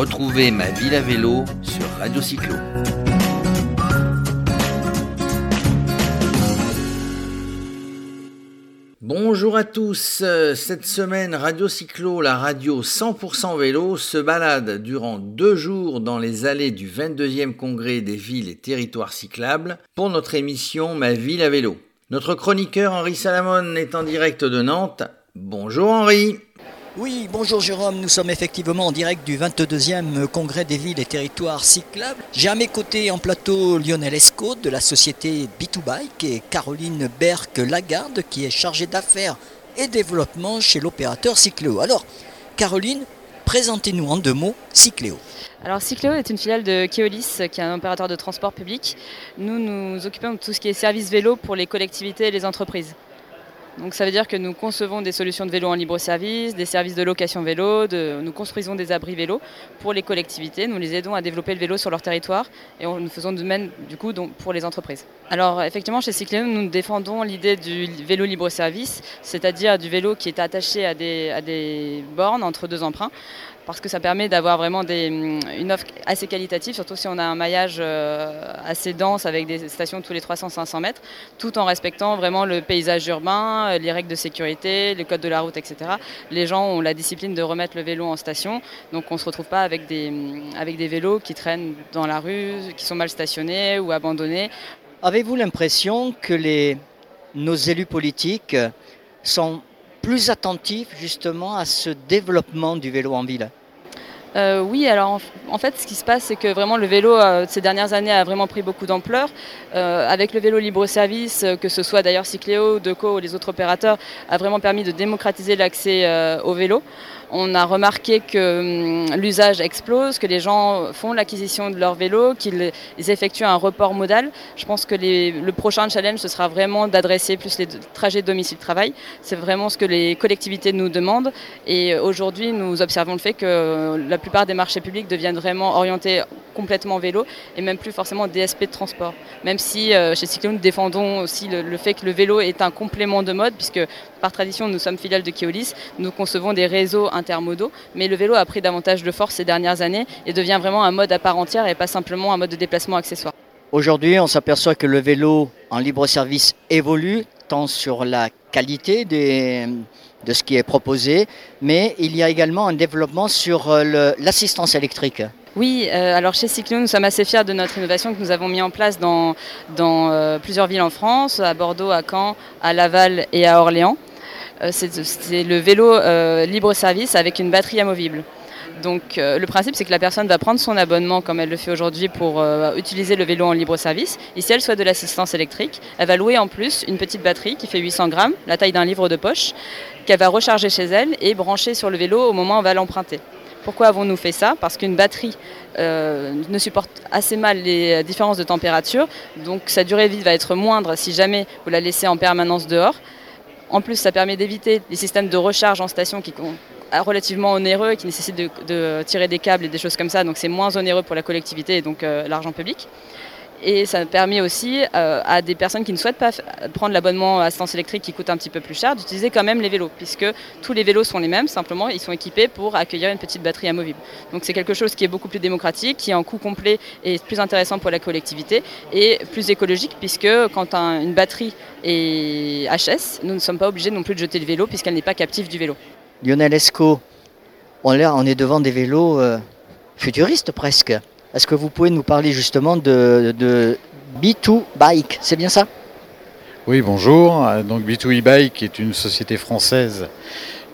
Retrouvez ma ville à vélo sur Radio Cyclo. Bonjour à tous. Cette semaine, Radio Cyclo, la radio 100% vélo, se balade durant deux jours dans les allées du 22e congrès des villes et territoires cyclables pour notre émission Ma ville à vélo. Notre chroniqueur Henri Salamon est en direct de Nantes. Bonjour Henri. Oui, bonjour Jérôme, nous sommes effectivement en direct du 22e congrès des villes et territoires cyclables. J'ai à mes côtés en plateau Lionel Escaut de la société B2Bike et Caroline Berck-Lagarde qui est chargée d'affaires et développement chez l'opérateur Cycléo. Alors, Caroline, présentez-nous en deux mots Cycléo. Alors Cycléo est une filiale de Keolis, qui est un opérateur de transport public. Nous nous occupons de tout ce qui est service vélo pour les collectivités et les entreprises. Donc ça veut dire que nous concevons des solutions de vélo en libre service, des services de location vélo, nous construisons des abris vélo pour les collectivités, nous les aidons à développer le vélo sur leur territoire et nous faisons de même du coup pour les entreprises. Alors effectivement chez Cycléo nous défendons l'idée du vélo libre service, c'est-à-dire du vélo qui est attaché à des bornes entre deux emprunts parce que ça permet d'avoir vraiment une offre assez qualitative, surtout si on a un maillage euh, assez dense avec des stations tous les 300-500 mètres, tout en respectant vraiment le paysage urbain, euh, les règles de sécurité, les codes de la route, etc. Les gens ont la discipline de remettre le vélo en station, donc on ne se retrouve pas avec des, avec des vélos qui traînent dans la rue, qui sont mal stationnés ou abandonnés. Avez-vous l'impression que nos élus politiques sont plus attentifs justement à ce développement du vélo en ville? Euh, oui, alors en, fait, ce qui se passe, c'est que vraiment le vélo euh, ces dernières années a vraiment pris beaucoup d'ampleur. Euh, avec le vélo libre-service, que ce soit d'ailleurs Cycléo, Deco ou les autres opérateurs, a vraiment permis de démocratiser l'accès au vélo. On a remarqué que hum, l'usage explose, que les gens font l'acquisition de leur vélo, qu'ils effectuent un report modal. Je pense que le prochain challenge, ce sera vraiment d'adresser plus les trajets domicile-travail. C'est vraiment ce que les collectivités nous demandent. Et aujourd'hui, nous observons le fait que la plupart des marchés publics deviennent vraiment orientés complètement vélo et même plus forcément DSP de transport. Même si euh, chez Cyclone, nous défendons aussi le, fait que le vélo est un complément de mode, puisque par tradition, nous sommes filiales de Keolis, nous concevons des réseaux intermodaux, mais le vélo a pris davantage de force ces dernières années et devient vraiment un mode à part entière et pas simplement un mode de déplacement accessoire. Aujourd'hui, on s'aperçoit que le vélo en libre service évolue, tant sur la qualité des, de ce qui est proposé, mais il y a également un développement sur euh, l'assistance électrique. Oui, euh, alors chez Cyclo, nous sommes assez fiers de notre innovation que nous avons mis en place dans, dans euh, plusieurs villes en France, à Bordeaux, à Caen, à Laval et à Orléans. C'est le vélo libre service avec une batterie amovible. Donc euh, le principe c'est que la personne va prendre son abonnement comme elle le fait aujourd'hui pour euh, utiliser le vélo en libre service. Ici elle soit de l'assistance électrique. Elle va louer en plus une petite batterie qui fait 800 grammes, la taille d'un livre de poche, qu'elle va recharger chez elle et brancher sur le vélo au moment où on va l'emprunter. Pourquoi avons-nous fait ça? Parce qu'une batterie euh, ne supporte assez mal les différences de température, donc sa durée de vie va être moindre si jamais vous la laissez en permanence dehors. En plus, ça permet d'éviter les systèmes de recharge en station qui relativement onéreux et qui nécessite de, tirer des câbles et des choses comme ça. Donc c'est moins onéreux pour la collectivité et donc euh, l'argent public. Et ça permet aussi euh, à des personnes qui ne souhaitent pas prendre l'abonnement à assistance électrique qui coûte un petit peu plus cher d'utiliser quand même les vélos, puisque tous les vélos sont les mêmes, simplement ils sont équipés pour accueillir une petite batterie amovible. Donc c'est quelque chose qui est beaucoup plus démocratique, qui est en coût complet et plus intéressant pour la collectivité et plus écologique, puisque quand une batterie est HS, nous ne sommes pas obligés non plus de jeter le vélo puisqu'elle n'est pas captive du vélo. Lionel Esco, on, est devant des vélos euh, futuristes presque. Est-ce que vous pouvez nous parler justement de, B2 Bike? C'est bien ça? Oui, bonjour. Donc B2 bike est une société française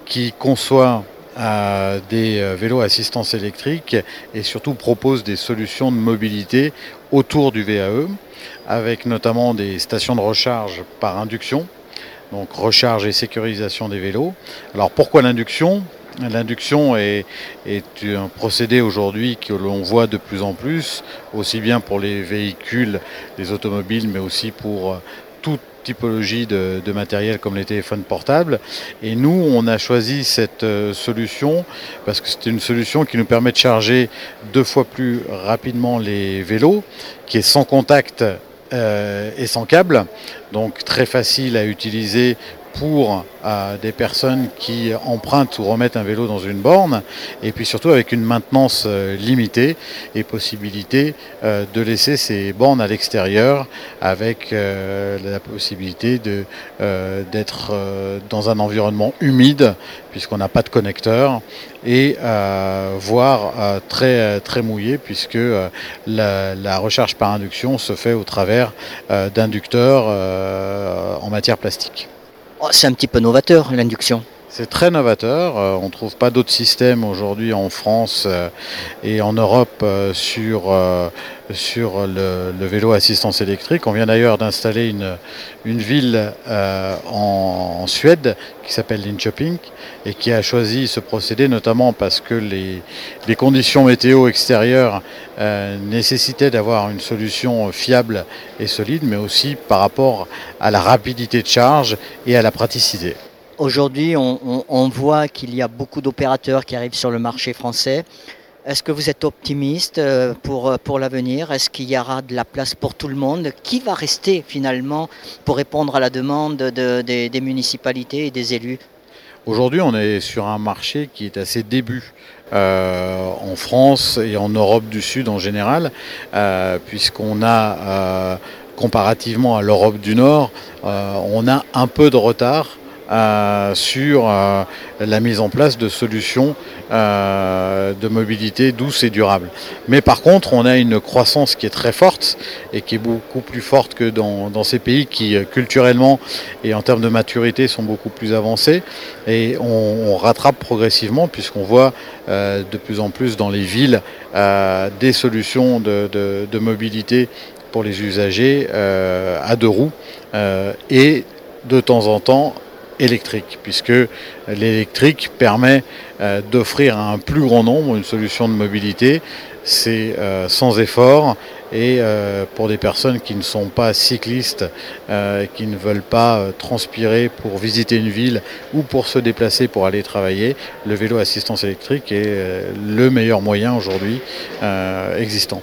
qui conçoit euh, des euh, vélos assistance électrique et surtout propose des solutions de mobilité autour du VAE, avec notamment des stations de recharge par induction donc recharge et sécurisation des vélos. Alors pourquoi l'induction? L'induction est, un procédé aujourd'hui que l'on voit de plus en plus, aussi bien pour les véhicules, les automobiles, mais aussi pour euh, toute typologie de, matériel comme les téléphones portables. Et nous, on a choisi cette euh, solution parce que c'est une solution qui nous permet de charger deux fois plus rapidement les vélos, qui est sans contact et sans câble, donc très facile à utiliser pour des personnes qui empruntent ou remettent un vélo dans une borne, et puis surtout avec une maintenance limitée et possibilité de laisser ces bornes à l'extérieur avec la possibilité d'être dans un environnement humide puisqu'on n'a pas de connecteur et voire très, très mouillé puisque la, la, recharge par induction se fait au travers d'inducteurs en matière plastique. Oh, c'est un petit peu novateur l'induction. C'est très novateur. Euh, on ne trouve pas d'autres systèmes aujourd'hui en France euh, et en Europe euh, sur, le, vélo assistance électrique. On vient d'ailleurs d'installer une, une ville en, Suède qui s'appelle Linköping et qui a choisi ce procédé notamment parce que les, les conditions météo extérieures nécessitaient d'avoir une solution fiable et solide, mais aussi par rapport à la rapidité de charge et à la praticité. Aujourd'hui, on, voit qu'il y a beaucoup d'opérateurs qui arrivent sur le marché français. Est-ce que vous êtes optimiste euh, pour, euh, pour l'avenir? Est-ce qu'il y aura de la place pour tout le monde? Qui va rester finalement pour répondre à la demande des municipalités et des élus? Aujourd'hui, on est sur un marché qui est à ses débuts. Euh, en France et en Europe du Sud en général, puisqu'on a, comparativement à l'Europe du Nord, on a un peu de retard euh, sur euh, la mise en place de solutions euh, de mobilité douce et durable. Mais par contre, on a une croissance qui est très forte et qui est beaucoup plus forte que dans, ces pays qui culturellement et en termes de maturité sont beaucoup plus avancés. Et on, rattrape progressivement puisqu'on voit de plus en plus dans les villes des solutions de, mobilité pour les usagers à deux roues et de temps en temps électrique, puisque l'électrique permet euh, d'offrir à un plus grand nombre une solution de mobilité. C'est euh, sans effort et euh, pour des personnes qui ne sont pas cyclistes, qui ne veulent pas transpirer pour visiter une ville ou pour se déplacer pour aller travailler, le vélo assistance électrique est le meilleur moyen aujourd'hui existant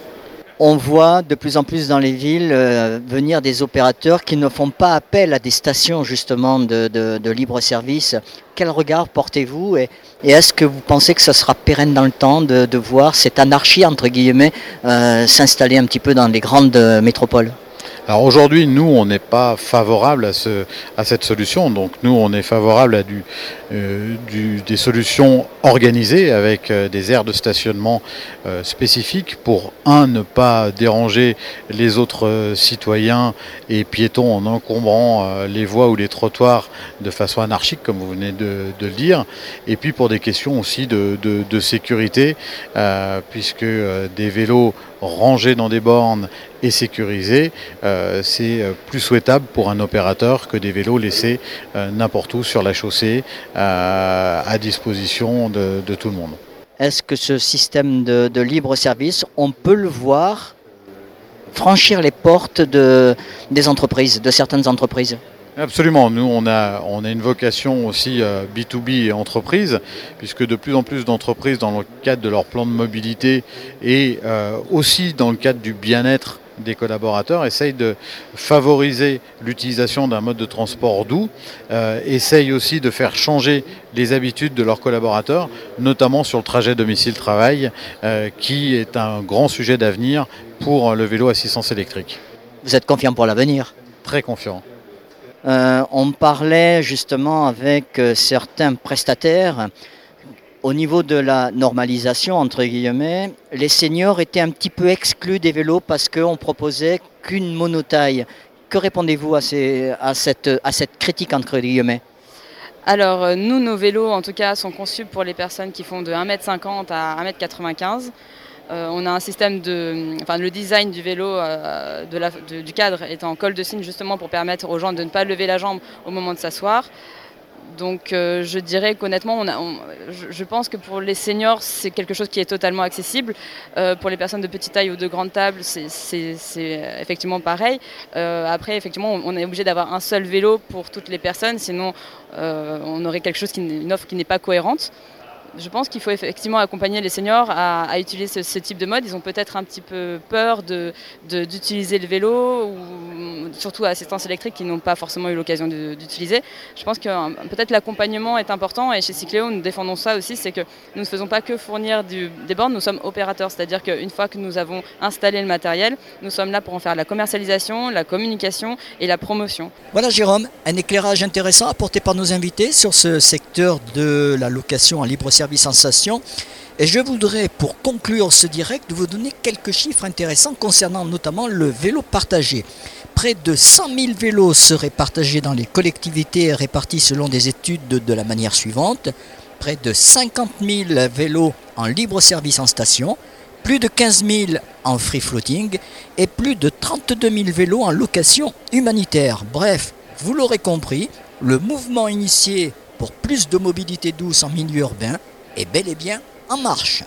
on voit de plus en plus dans les villes euh, venir des opérateurs qui ne font pas appel à des stations justement de, libre service. Quel regard portez-vous et, est-ce que vous pensez que ce sera pérenne dans le temps de, voir cette anarchie entre guillemets euh, s'installer un petit peu dans les grandes métropoles? Alors aujourd'hui, nous, on n'est pas favorable à, ce, à cette solution. Donc nous, on est favorable à du, euh, des solutions organisées avec euh, des aires de stationnement euh, spécifiques pour, un, ne pas déranger les autres citoyens et piétons en encombrant les voies ou les trottoirs de façon anarchique, comme vous venez de, le dire. Et puis pour des questions aussi de, de sécurité, puisque des vélos rangés dans des bornes et sécurisés, euh, c'est euh, plus souhaitable pour un opérateur que des vélos laissés euh, n'importe où sur la chaussée à disposition de, tout le monde. Est-ce que ce système de, libre service, on peut le voir franchir les portes de, des entreprises, de certaines entreprises? Absolument. Nous, on a, on a une vocation aussi B2B et entreprise, puisque de plus en plus d'entreprises, dans le cadre de leur plan de mobilité et aussi dans le cadre du bien-être des collaborateurs, essayent de favoriser l'utilisation d'un mode de transport doux, euh, essayent aussi de faire changer les habitudes de leurs collaborateurs, notamment sur le trajet domicile-travail, euh, qui est un grand sujet d'avenir pour le vélo assistance électrique. Vous êtes confiant pour l'avenir? Très confiant. Euh, on parlait justement avec certains prestataires au niveau de la normalisation, entre guillemets, les seniors étaient un petit peu exclus des vélos parce qu'on proposait qu'une monotaille. Que répondez-vous à, à, cette, à cette critique, entre guillemets? Alors euh, nous, nos vélos en tout cas sont conçus pour les personnes qui font de 1m50 à 1m95. Euh, on a un système de, enfin le design du vélo, euh, du cadre est en col de cygne justement pour permettre aux gens de ne pas lever la jambe au moment de s'asseoir. Donc euh, je dirais qu'honnêtement, je, pense que pour les seniors, c'est quelque chose qui est totalement accessible. Pour les personnes de petite taille ou de grande table, c'est effectivement pareil. Après, effectivement, on est obligé d'avoir un seul vélo pour toutes les personnes, sinon on aurait quelque chose qui, une offre qui n'est pas cohérente. Je pense qu'il faut effectivement accompagner les seniors à, utiliser ce, type de mode. Ils ont peut-être un petit peu peur d'utiliser le vélo, ou surtout assistance électrique qui n'ont pas forcément eu l'occasion d'utiliser. Je pense que euh, peut-être l'accompagnement est important et chez Cycléo, nous défendons ça aussi, c'est que nous ne faisons pas que fournir des bornes, nous sommes opérateurs, c'est-à-dire qu'une fois que nous avons installé le matériel, nous sommes là pour en faire la commercialisation, la communication et la promotion. Voilà Jérôme, un éclairage intéressant apporté par nos invités sur ce secteur de la location en libre service sensation. Et je voudrais, pour conclure ce direct, vous donner quelques chiffres intéressants concernant notamment le vélo partagé. Près de 100 000 vélos seraient partagés dans les collectivités répartis selon des études de, la manière suivante. Près de 50 000 vélos en libre service en station, plus de 15 000 en free floating et plus de 32 000 vélos en location humanitaire. Bref, vous l'aurez compris, le mouvement initié pour plus de mobilité douce en milieu urbain est bel et bien en marche.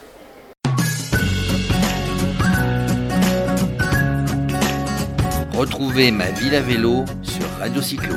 Retrouvez ma ville à vélo sur Radio Cyclo.